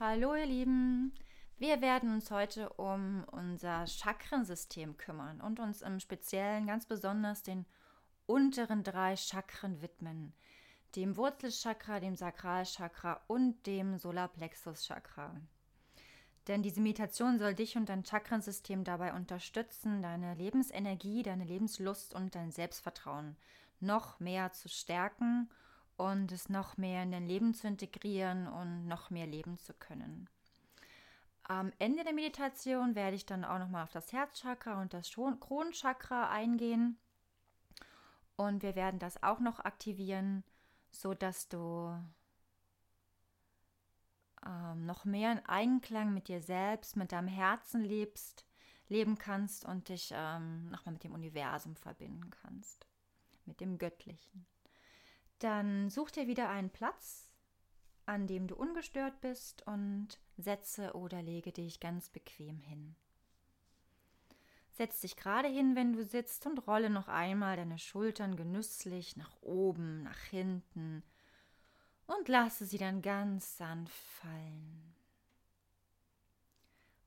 Hallo ihr Lieben, wir werden uns heute um unser Chakrensystem kümmern und uns im Speziellen ganz besonders den unteren drei Chakren widmen, dem Wurzelchakra, dem Sakralchakra und dem Solarplexuschakra. Denn diese Meditation soll dich und dein Chakrensystem dabei unterstützen, deine Lebensenergie, deine Lebenslust und dein Selbstvertrauen noch mehr zu stärken und es noch mehr in dein Leben zu integrieren und noch mehr leben zu können. Am Ende der Meditation werde ich dann auch noch mal auf das Herzchakra und das Kronenchakra eingehen und wir werden das auch noch aktivieren, so dass du ähm, noch mehr in Einklang mit dir selbst, mit deinem Herzen lebst, leben kannst und dich ähm, nochmal mit dem Universum verbinden kannst, mit dem Göttlichen. Dann such dir wieder einen Platz, an dem du ungestört bist und setze oder lege dich ganz bequem hin. Setz dich gerade hin, wenn du sitzt und rolle noch einmal deine Schultern genüsslich nach oben, nach hinten und lasse sie dann ganz sanft fallen.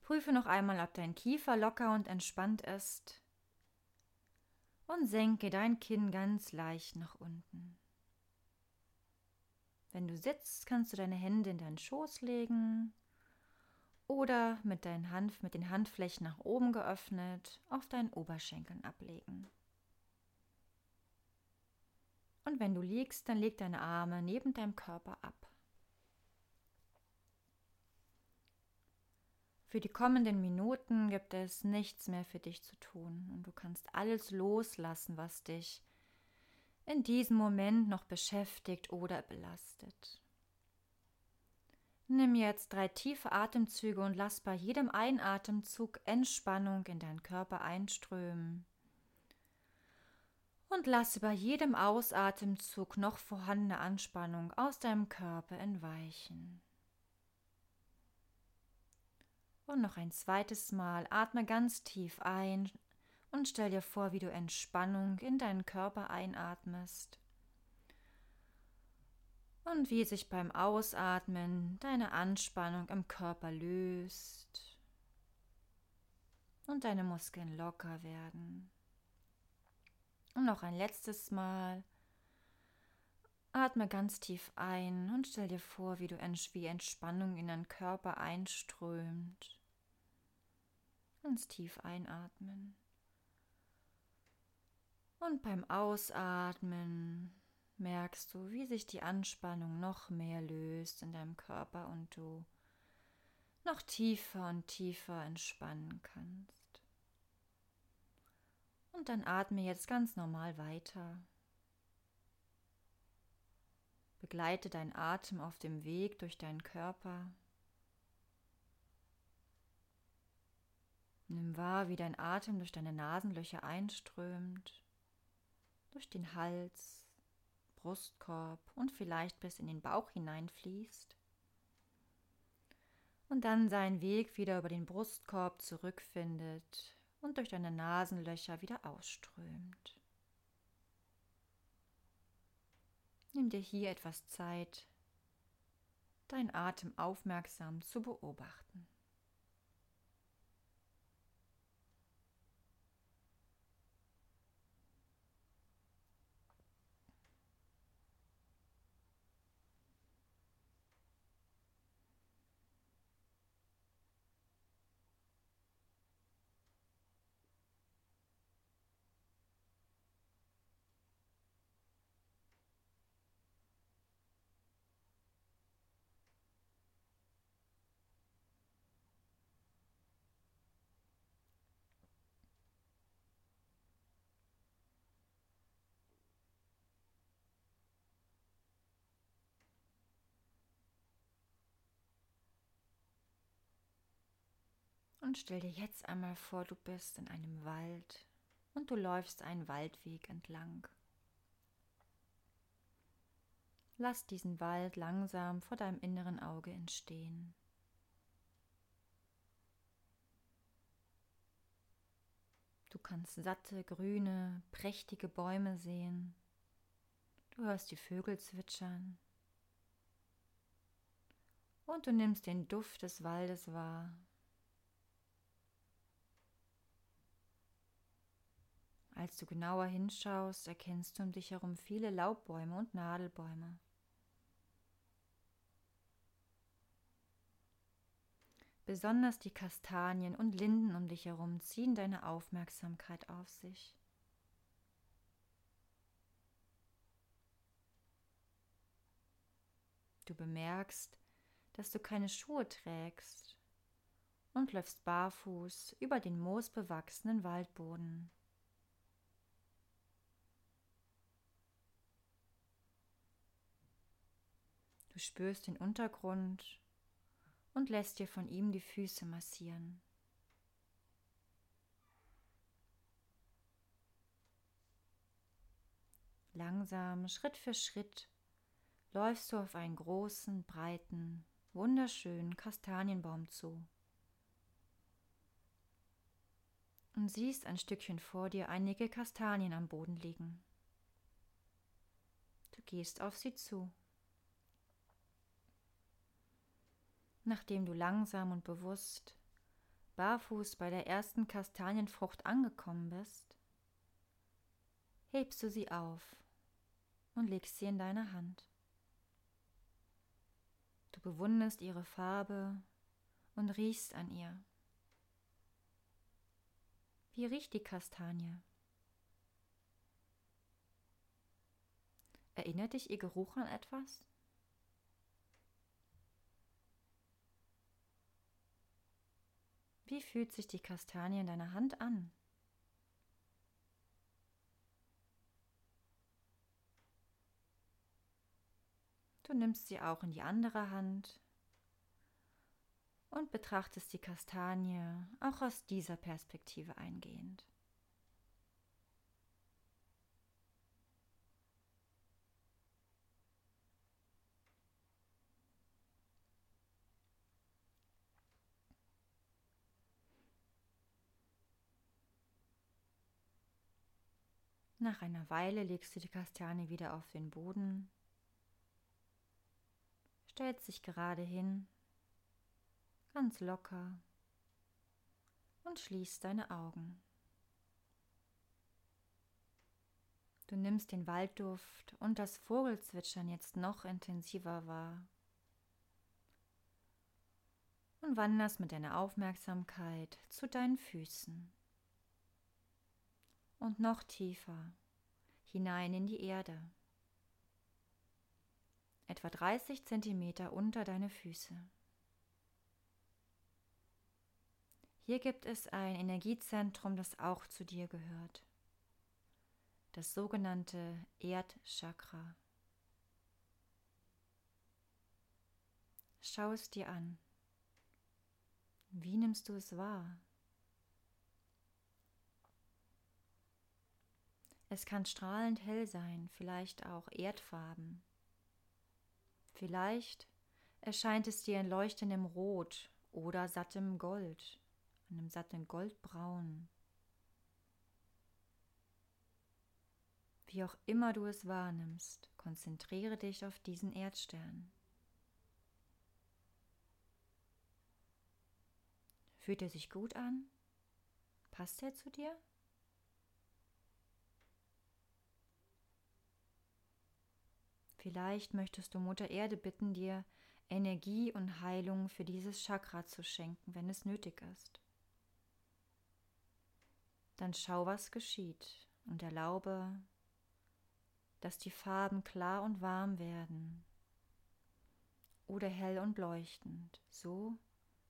Prüfe noch einmal, ob dein Kiefer locker und entspannt ist und senke dein Kinn ganz leicht nach unten. Wenn du sitzt, kannst du deine Hände in deinen Schoß legen oder mit, deinen Hand, mit den Handflächen nach oben geöffnet auf deinen Oberschenkeln ablegen. Und wenn du liegst, dann leg deine Arme neben deinem Körper ab. Für die kommenden Minuten gibt es nichts mehr für dich zu tun und du kannst alles loslassen, was dich in diesem Moment noch beschäftigt oder belastet. Nimm jetzt drei tiefe Atemzüge und lass bei jedem Einatemzug Entspannung in deinen Körper einströmen. Und lasse bei jedem Ausatemzug noch vorhandene Anspannung aus deinem Körper entweichen. Und noch ein zweites Mal atme ganz tief ein und stell dir vor, wie du Entspannung in deinen Körper einatmest und wie sich beim Ausatmen deine Anspannung im Körper löst und deine Muskeln locker werden. Und noch ein letztes Mal. Atme ganz tief ein und stell dir vor, wie du wie Entspannung in deinen Körper einströmt. Ganz tief einatmen. Und beim Ausatmen merkst du, wie sich die Anspannung noch mehr löst in deinem Körper und du noch tiefer und tiefer entspannen kannst. Und dann atme jetzt ganz normal weiter. Begleite deinen Atem auf dem Weg durch deinen Körper. Nimm wahr, wie dein Atem durch deine Nasenlöcher einströmt durch den Hals, Brustkorb und vielleicht bis in den Bauch hineinfließt und dann seinen Weg wieder über den Brustkorb zurückfindet und durch deine Nasenlöcher wieder ausströmt. Nimm dir hier etwas Zeit, deinen Atem aufmerksam zu beobachten. Und stell dir jetzt einmal vor, du bist in einem Wald und du läufst einen Waldweg entlang. Lass diesen Wald langsam vor deinem inneren Auge entstehen. Du kannst satte, grüne, prächtige Bäume sehen. Du hörst die Vögel zwitschern. Und du nimmst den Duft des Waldes wahr. Als du genauer hinschaust, erkennst du um dich herum viele Laubbäume und Nadelbäume. Besonders die Kastanien und Linden um dich herum ziehen deine Aufmerksamkeit auf sich. Du bemerkst, dass du keine Schuhe trägst und läufst barfuß über den moosbewachsenen Waldboden. Du spürst den Untergrund und lässt dir von ihm die Füße massieren. Langsam, Schritt für Schritt, läufst du auf einen großen, breiten, wunderschönen Kastanienbaum zu und siehst ein Stückchen vor dir einige Kastanien am Boden liegen. Du gehst auf sie zu. Nachdem du langsam und bewusst barfuß bei der ersten Kastanienfrucht angekommen bist, hebst du sie auf und legst sie in deine Hand. Du bewunderst ihre Farbe und riechst an ihr. Wie riecht die Kastanie? Erinnert dich ihr Geruch an etwas? Wie fühlt sich die Kastanie in deiner Hand an? Du nimmst sie auch in die andere Hand und betrachtest die Kastanie auch aus dieser Perspektive eingehend. Nach einer Weile legst du die Kastanie wieder auf den Boden, stellst dich gerade hin, ganz locker und schließt deine Augen. Du nimmst den Waldduft und das Vogelzwitschern jetzt noch intensiver wahr und wanderst mit deiner Aufmerksamkeit zu deinen Füßen und noch tiefer hinein in die Erde, etwa 30 Zentimeter unter deine Füße. Hier gibt es ein Energiezentrum, das auch zu dir gehört, das sogenannte Erdchakra. Schau es dir an. Wie nimmst du es wahr? Es kann strahlend hell sein, vielleicht auch erdfarben. Vielleicht erscheint es dir in leuchtendem Rot oder sattem Gold, einem satten Goldbraun. Wie auch immer du es wahrnimmst, konzentriere dich auf diesen Erdstern. Fühlt er sich gut an? Passt er zu dir? Vielleicht möchtest du Mutter Erde bitten, dir Energie und Heilung für dieses Chakra zu schenken, wenn es nötig ist. Dann schau, was geschieht und erlaube, dass die Farben klar und warm werden oder hell und leuchtend, so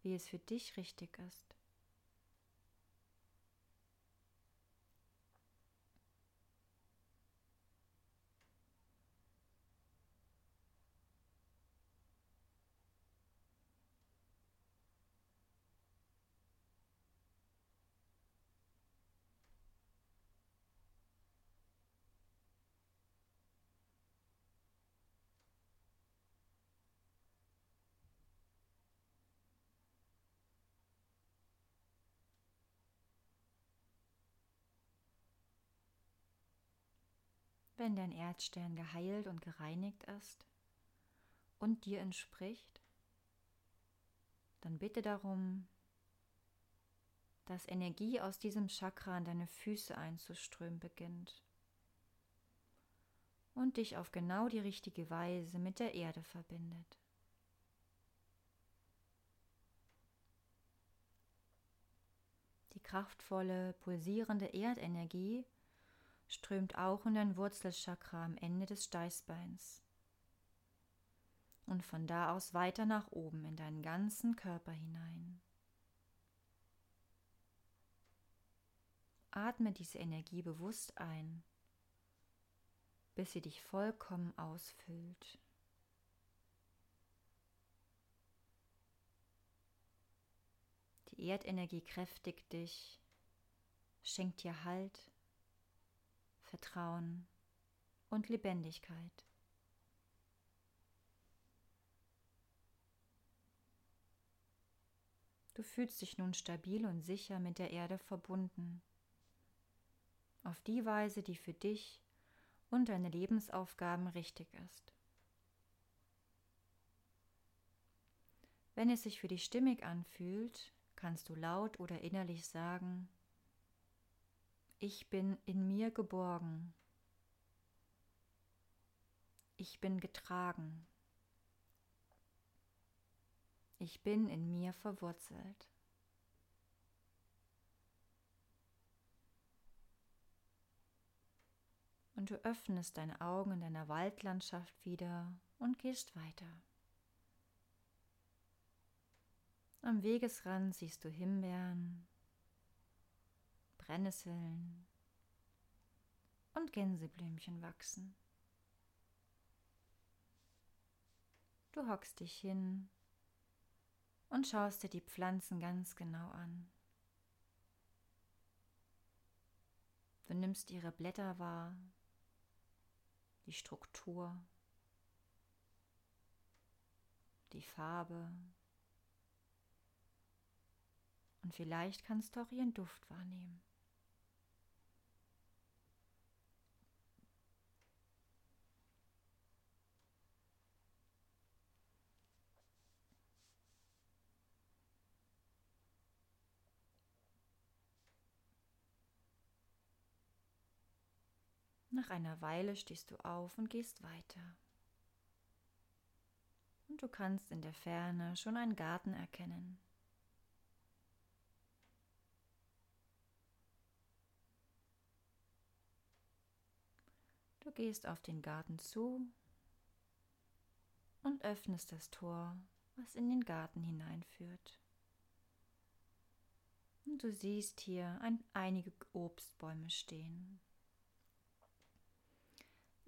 wie es für dich richtig ist. Wenn dein Erdstern geheilt und gereinigt ist und dir entspricht, dann bitte darum, dass Energie aus diesem Chakra an deine Füße einzuströmen beginnt und dich auf genau die richtige Weise mit der Erde verbindet. Die kraftvolle, pulsierende Erdenergie strömt auch in dein Wurzelchakra am Ende des Steißbeins und von da aus weiter nach oben in deinen ganzen Körper hinein. Atme diese Energie bewusst ein, bis sie dich vollkommen ausfüllt. Die Erdenergie kräftigt dich, schenkt dir Halt, Vertrauen und Lebendigkeit. Du fühlst dich nun stabil und sicher mit der Erde verbunden auf die Weise, die für dich und deine Lebensaufgaben richtig ist. Wenn es sich für dich stimmig anfühlt, kannst du laut oder innerlich sagen, ich bin in mir geborgen, ich bin getragen, ich bin in mir verwurzelt. und du öffnest deine Augen in deiner Waldlandschaft wieder und gehst weiter. Am Wegesrand siehst du Himbeeren, Brennnesseln und Gänseblümchen wachsen. Du hockst dich hin und schaust dir die Pflanzen ganz genau an. Du nimmst ihre Blätter wahr, die Struktur, die Farbe und vielleicht kannst du auch ihren Duft wahrnehmen. Nach einer Weile stehst du auf und gehst weiter. Und du kannst in der Ferne schon einen Garten erkennen. Du gehst auf den Garten zu und öffnest das Tor, was in den Garten hineinführt. Und du siehst hier ein, einige Obstbäume stehen.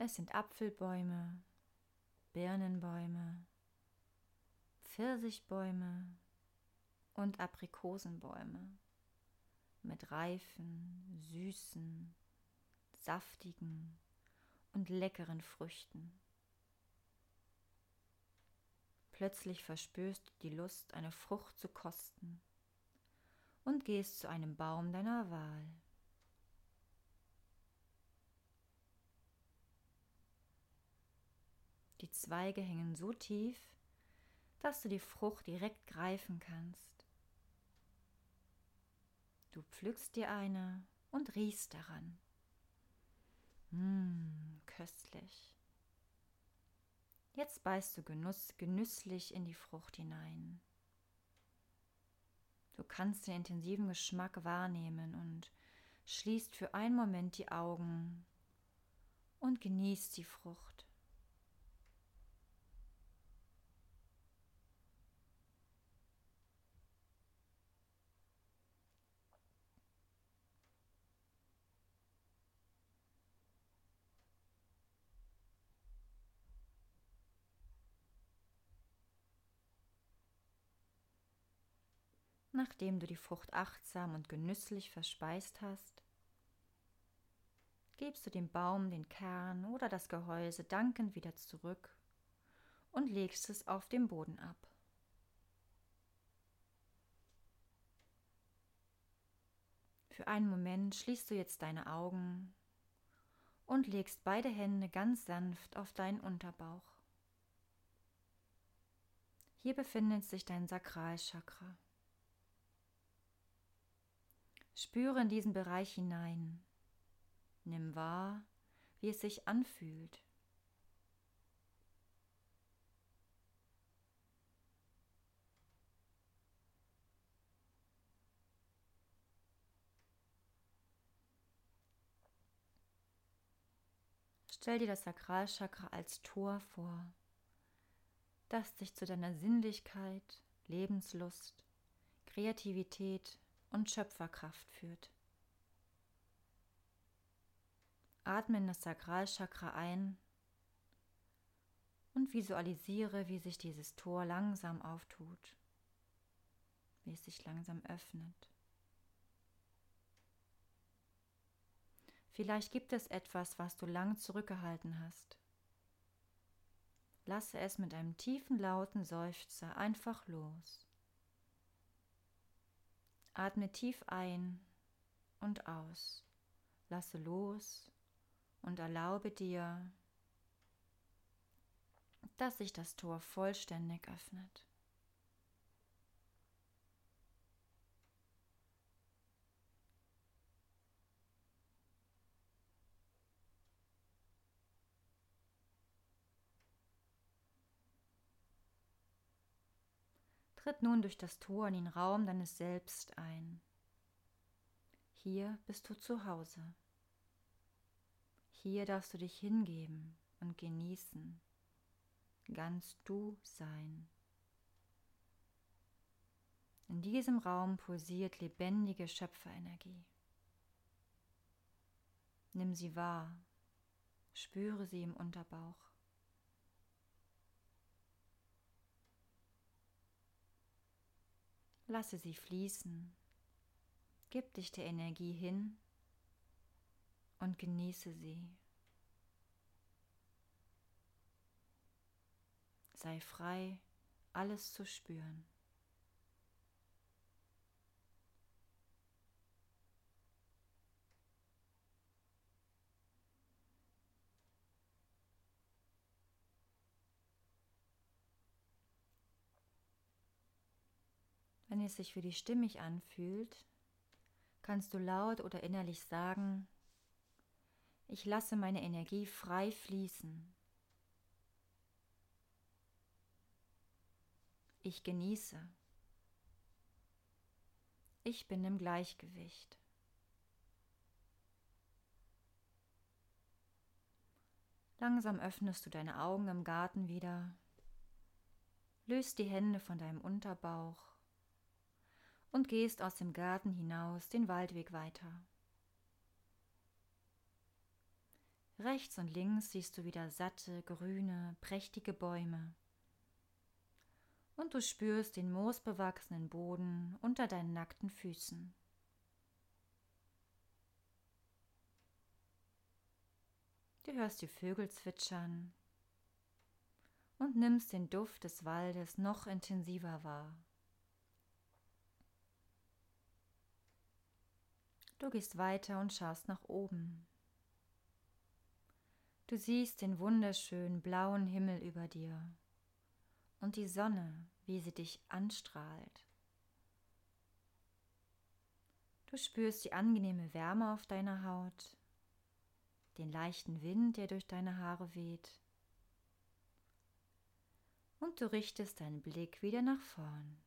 Es sind Apfelbäume, Birnenbäume, Pfirsichbäume und Aprikosenbäume mit reifen, süßen, saftigen und leckeren Früchten. Plötzlich verspürst du die Lust, eine Frucht zu kosten und gehst zu einem Baum deiner Wahl. Die Zweige hängen so tief, dass du die Frucht direkt greifen kannst. Du pflückst dir eine und riechst daran. Mmm, köstlich. Jetzt beißt du genuss, genüsslich in die Frucht hinein. Du kannst den intensiven Geschmack wahrnehmen und schließt für einen Moment die Augen und genießt die Frucht. Nachdem du die Frucht achtsam und genüsslich verspeist hast, gibst du dem Baum den Kern oder das Gehäuse dankend wieder zurück und legst es auf dem Boden ab. Für einen Moment schließt du jetzt deine Augen und legst beide Hände ganz sanft auf deinen Unterbauch. Hier befindet sich dein Sakralchakra. Spüre in diesen Bereich hinein. Nimm wahr, wie es sich anfühlt. Stell dir das Sakralchakra als Tor vor, das dich zu deiner Sinnlichkeit, Lebenslust, Kreativität und Schöpferkraft führt. Atme in das Sakralchakra ein und visualisiere, wie sich dieses Tor langsam auftut, wie es sich langsam öffnet. Vielleicht gibt es etwas, was du lang zurückgehalten hast. Lasse es mit einem tiefen, lauten Seufzer einfach los. Atme tief ein und aus. Lasse los und erlaube dir, dass sich das Tor vollständig öffnet. Tritt nun durch das Tor in den Raum deines Selbst ein. Hier bist du zu Hause. Hier darfst du dich hingeben und genießen, ganz du sein. In diesem Raum pulsiert lebendige Schöpferenergie. Nimm sie wahr, spüre sie im Unterbauch. Lasse sie fließen. Gib dich der Energie hin und genieße sie. Sei frei, alles zu spüren. Wenn es sich für dich stimmig anfühlt, kannst du laut oder innerlich sagen, ich lasse meine Energie frei fließen. Ich genieße. Ich bin im Gleichgewicht. Langsam öffnest du deine Augen im Garten wieder, löst die Hände von deinem Unterbauch und gehst aus dem Garten hinaus den Waldweg weiter. Rechts und links siehst du wieder satte, grüne, prächtige Bäume. Und du spürst den moosbewachsenen Boden unter deinen nackten Füßen. Du hörst die Vögel zwitschern und nimmst den Duft des Waldes noch intensiver wahr. Du gehst weiter und schaust nach oben. Du siehst den wunderschönen blauen Himmel über dir und die Sonne, wie sie dich anstrahlt. Du spürst die angenehme Wärme auf deiner Haut, den leichten Wind, der durch deine Haare weht. Und du richtest deinen Blick wieder nach vorn.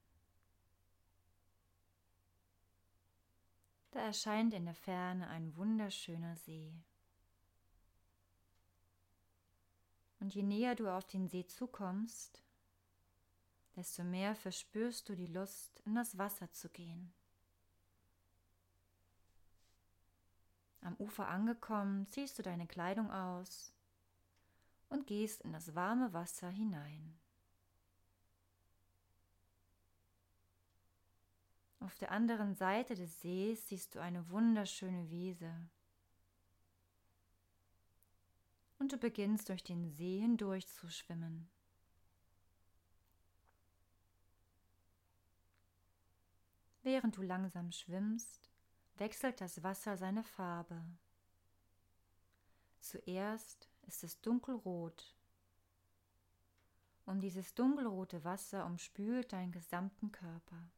Da erscheint in der Ferne ein wunderschöner See. Und je näher du auf den See zukommst, desto mehr verspürst du die Lust, in das Wasser zu gehen. Am Ufer angekommen, ziehst du deine Kleidung aus und gehst in das warme Wasser hinein. Auf der anderen Seite des Sees siehst du eine wunderschöne Wiese. Und du beginnst durch den See hindurch zu schwimmen. Während du langsam schwimmst, wechselt das Wasser seine Farbe. Zuerst ist es dunkelrot Und dieses dunkelrote Wasser umspült deinen gesamten Körper.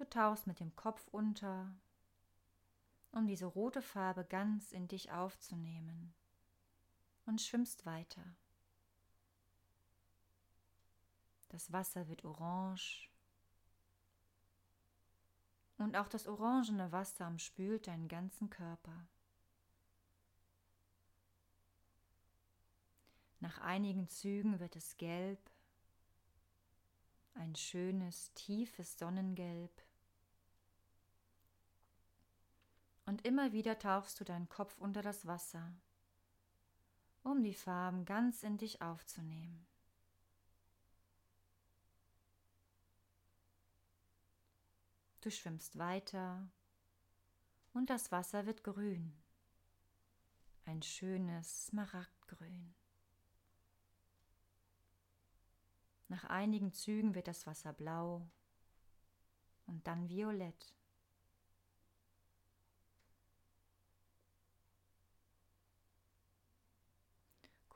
Du tauchst mit dem Kopf unter, um diese rote Farbe ganz in dich aufzunehmen und schwimmst weiter. Das Wasser wird orange und auch das orangene Wasser umspült deinen ganzen Körper. Nach einigen Zügen wird es gelb, ein schönes, tiefes Sonnengelb. Und immer wieder tauchst du deinen Kopf unter das Wasser, um die Farben ganz in dich aufzunehmen. Du schwimmst weiter und das Wasser wird grün. Ein schönes Smaragdgrün. Nach einigen Zügen wird das Wasser blau und dann violett.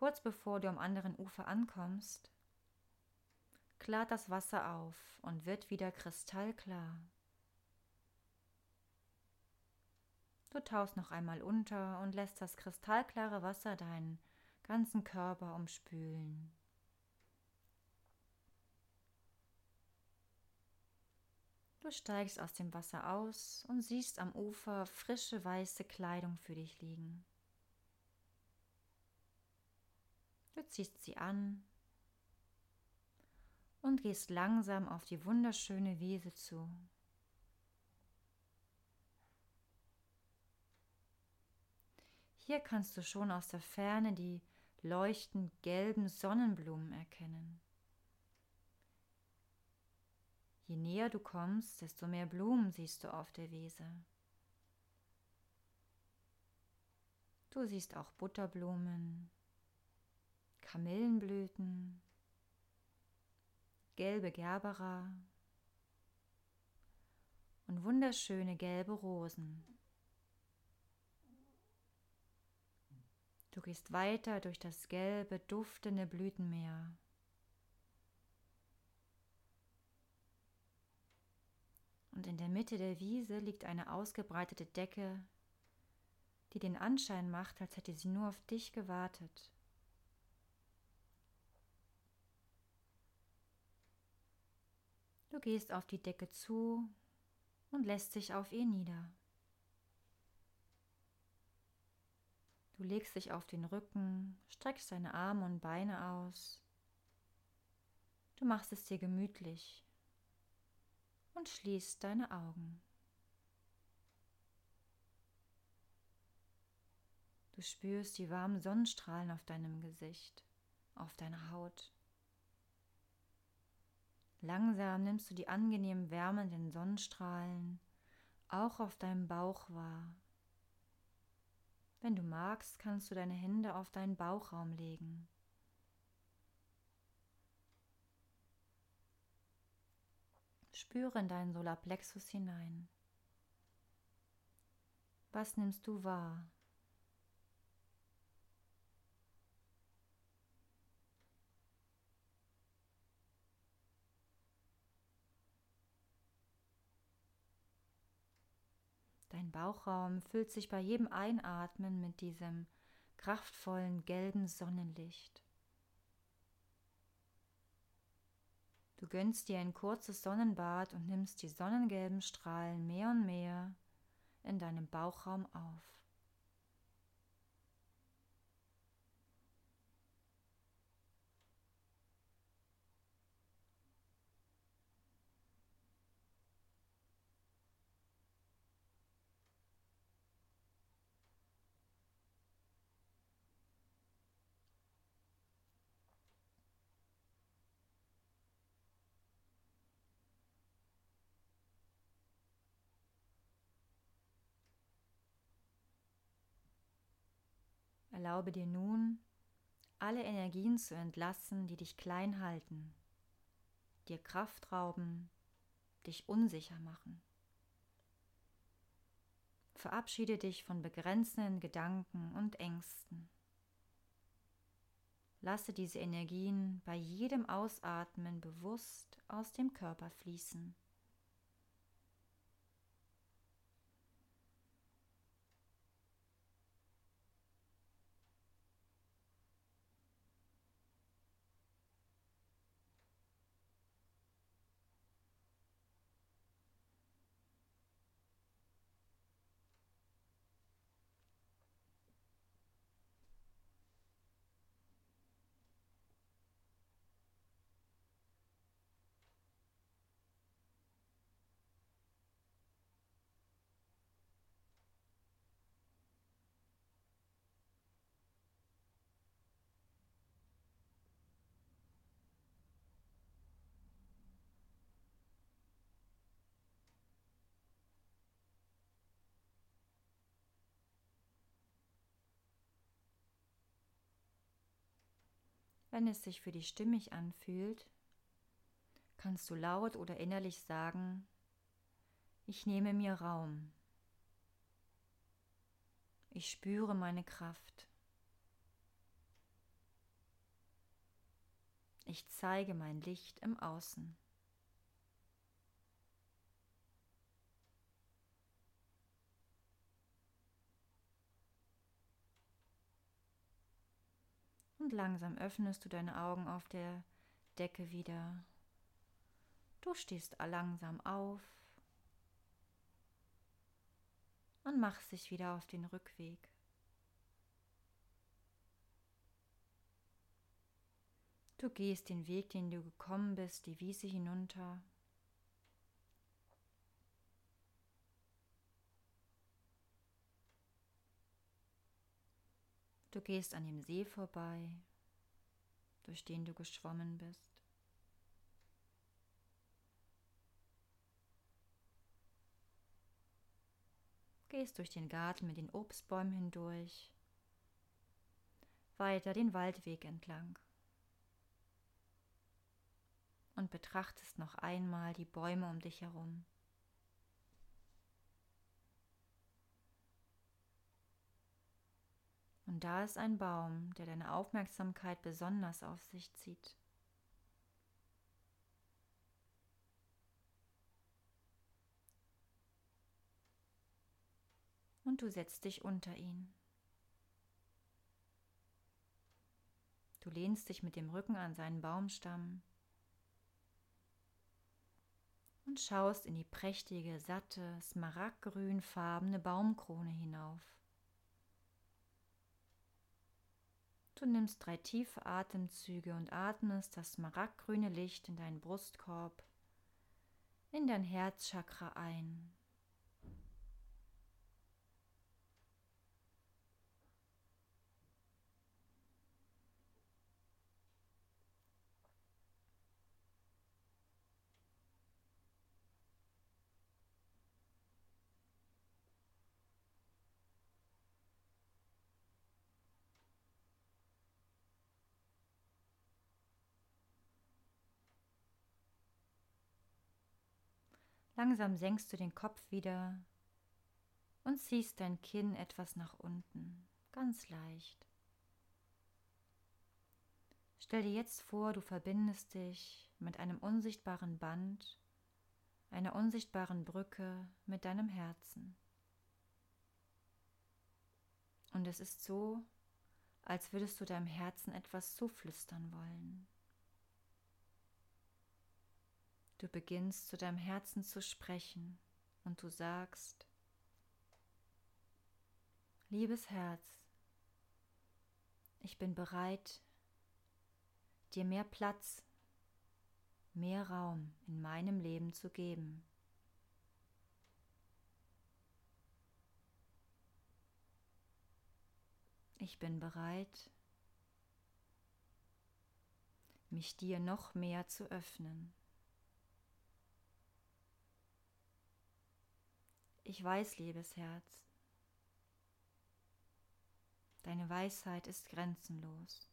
Kurz bevor du am anderen Ufer ankommst, klart das Wasser auf und wird wieder kristallklar. Du tauchst noch einmal unter und lässt das kristallklare Wasser deinen ganzen Körper umspülen. Du steigst aus dem Wasser aus und siehst am Ufer frische weiße Kleidung für dich liegen. Du ziehst sie an und gehst langsam auf die wunderschöne Wiese zu. Hier kannst du schon aus der Ferne die leuchtend gelben Sonnenblumen erkennen. Je näher du kommst, desto mehr Blumen siehst du auf der Wiese. Du siehst auch Butterblumen, Kamillenblüten, gelbe Gerbera und wunderschöne gelbe Rosen. Du gehst weiter durch das gelbe, duftende Blütenmeer. Und in der Mitte der Wiese liegt eine ausgebreitete Decke, die den Anschein macht, als hätte sie nur auf dich gewartet. Du gehst auf die Decke zu und lässt dich auf ihr nieder. Du legst dich auf den Rücken, streckst deine Arme und Beine aus. Du machst es dir gemütlich und schließt deine Augen. Du spürst die warmen Sonnenstrahlen auf deinem Gesicht, auf deiner Haut. Langsam nimmst du die angenehm wärmenden Sonnenstrahlen auch auf deinem Bauch wahr wenn du magst, kannst du deine Hände auf deinen Bauchraum legen. Spüre in deinen Solarplexus hinein. Was nimmst du wahr? Dein Bauchraum füllt sich bei jedem Einatmen mit diesem kraftvollen gelben Sonnenlicht. Du gönnst dir ein kurzes Sonnenbad und nimmst die sonnengelben Strahlen mehr und mehr in deinem Bauchraum auf. Erlaube dir nun, alle Energien zu entlassen, die dich klein halten, dir Kraft rauben, dich unsicher machen. Verabschiede dich von begrenzenden Gedanken und Ängsten. Lasse diese Energien bei jedem Ausatmen bewusst aus dem Körper fließen. Wenn es sich für dich stimmig anfühlt, kannst du laut oder innerlich sagen, ich nehme mir Raum. Ich spüre meine Kraft. Ich zeige mein Licht im Außen. Und langsam öffnest du deine Augen auf der Decke wieder. Du stehst langsam auf und machst dich wieder auf den Rückweg. Du gehst den Weg, den du gekommen bist, die Wiese hinunter. Du gehst an dem See vorbei, durch den du geschwommen bist. Gehst durch den Garten mit den Obstbäumen hindurch, weiter den Waldweg entlang und betrachtest noch einmal die Bäume um dich herum. Und da ist ein Baum, der deine Aufmerksamkeit besonders auf sich zieht. Und du setzt dich unter ihn. Du lehnst dich mit dem Rücken an seinen Baumstamm und schaust in die prächtige, satte, smaragdgrünfarbene Baumkrone hinauf. Du nimmst drei tiefe Atemzüge und atmest das smaragdgrüne Licht in deinen Brustkorb, in dein Herzchakra ein. Langsam senkst du den Kopf wieder und ziehst dein Kinn etwas nach unten, ganz leicht. Stell dir jetzt vor, du verbindest dich mit einem unsichtbaren Band, einer unsichtbaren Brücke mit deinem Herzen. Und es ist so, als würdest du deinem Herzen etwas zuflüstern wollen. Du beginnst zu deinem Herzen zu sprechen und du sagst, liebes Herz, ich bin bereit, dir mehr Platz, mehr Raum in meinem Leben zu geben. Ich bin bereit, mich dir noch mehr zu öffnen. Ich weiß, liebes Herz, deine Weisheit ist grenzenlos.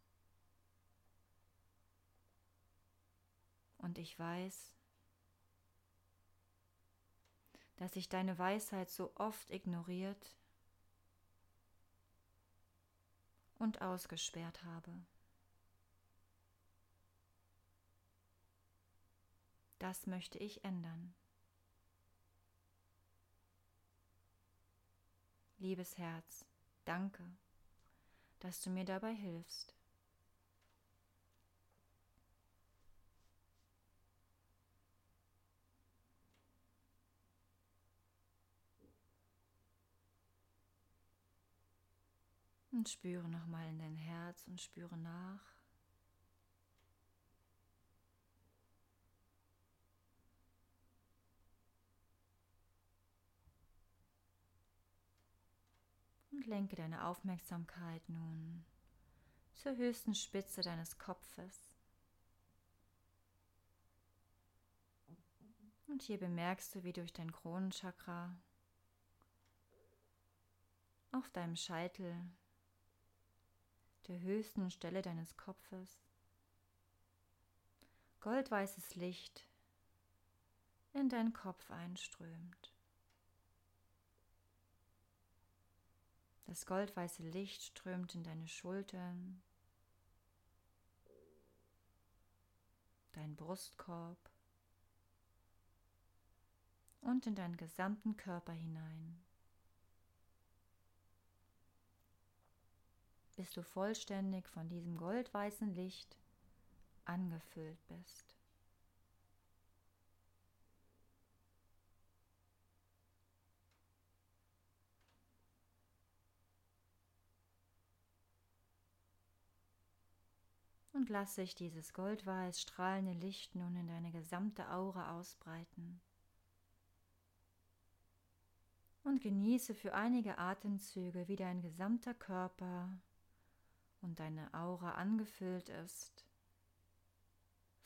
Und ich weiß, dass ich deine Weisheit so oft ignoriert und ausgesperrt habe. Das möchte ich ändern. Liebes Herz, danke, dass du mir dabei hilfst. Und spüre nochmal in dein Herz und spüre nach. Und lenke deine Aufmerksamkeit nun zur höchsten Spitze deines Kopfes. Und hier bemerkst du, wie durch dein Kronenchakra auf deinem Scheitel der höchsten Stelle deines Kopfes. Goldweißes Licht in deinen Kopf einströmt. Das goldweiße Licht strömt in deine Schultern, dein Brustkorb und in deinen gesamten Körper hinein. bis du vollständig von diesem goldweißen Licht angefüllt bist. Und lass sich dieses goldweiß strahlende Licht nun in deine gesamte Aura ausbreiten. Und genieße für einige Atemzüge, wie dein gesamter Körper und deine Aura angefüllt ist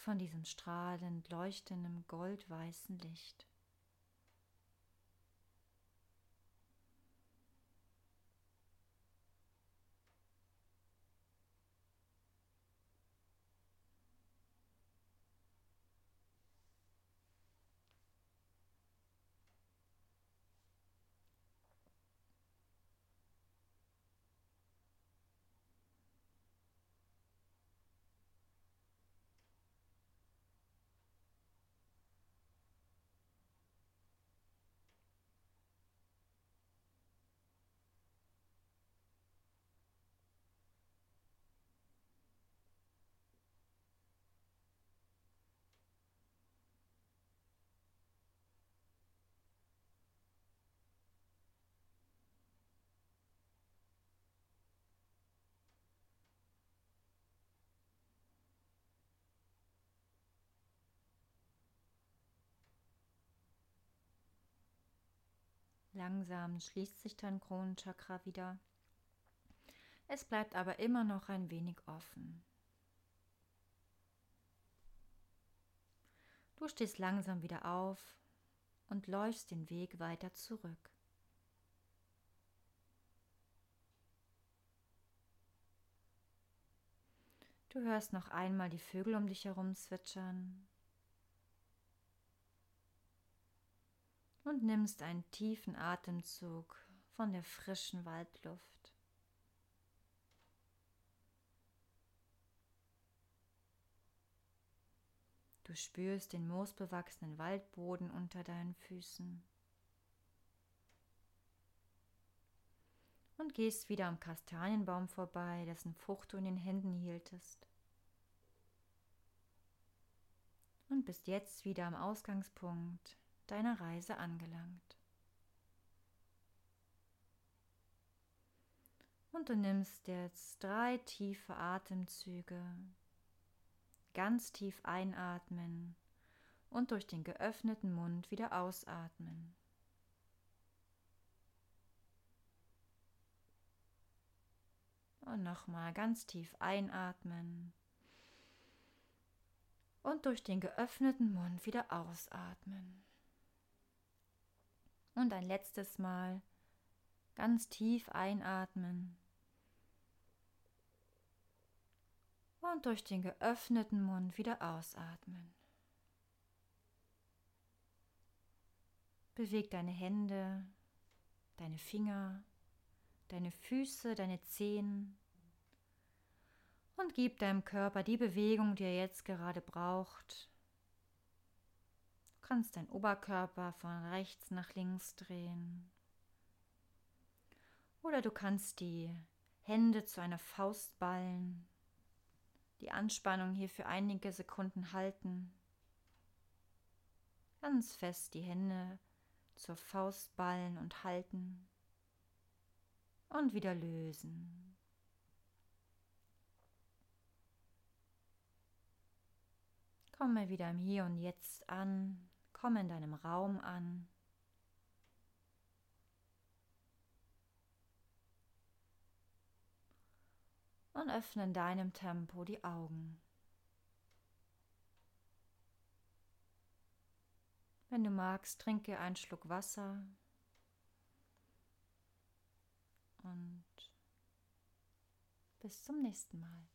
von diesem strahlend leuchtenden goldweißen Licht. Langsam schließt sich dein Kronenchakra wieder. Es bleibt aber immer noch ein wenig offen. Du stehst langsam wieder auf und läufst den Weg weiter zurück. Du hörst noch einmal die Vögel um dich herum zwitschern und nimmst einen tiefen Atemzug von der frischen Waldluft. Du spürst den moosbewachsenen Waldboden unter deinen Füßen und gehst wieder am Kastanienbaum vorbei, dessen Frucht du in den Händen hieltest. Und bist jetzt wieder am Ausgangspunkt deiner Reise angelangt. Und du nimmst jetzt drei tiefe Atemzüge, ganz tief einatmen und durch den geöffneten Mund wieder ausatmen. Und nochmal ganz tief einatmen und durch den geöffneten Mund wieder ausatmen. Und ein letztes Mal ganz tief einatmen. Und durch den geöffneten Mund wieder ausatmen. Beweg deine Hände, deine Finger, deine Füße, deine Zehen und gib deinem Körper die Bewegung, die er jetzt gerade braucht, kannst deinen Oberkörper von rechts nach links drehen. Oder du kannst die Hände zu einer Faust ballen, die Anspannung hier für einige Sekunden halten. Ganz fest die Hände zur Faust ballen und halten und wieder lösen. Komme wieder im Hier und Jetzt an, komme in deinem Raum an. Und öffne in deinem Tempo die Augen. Wenn du magst, trinke einen Schluck Wasser und bis zum nächsten Mal.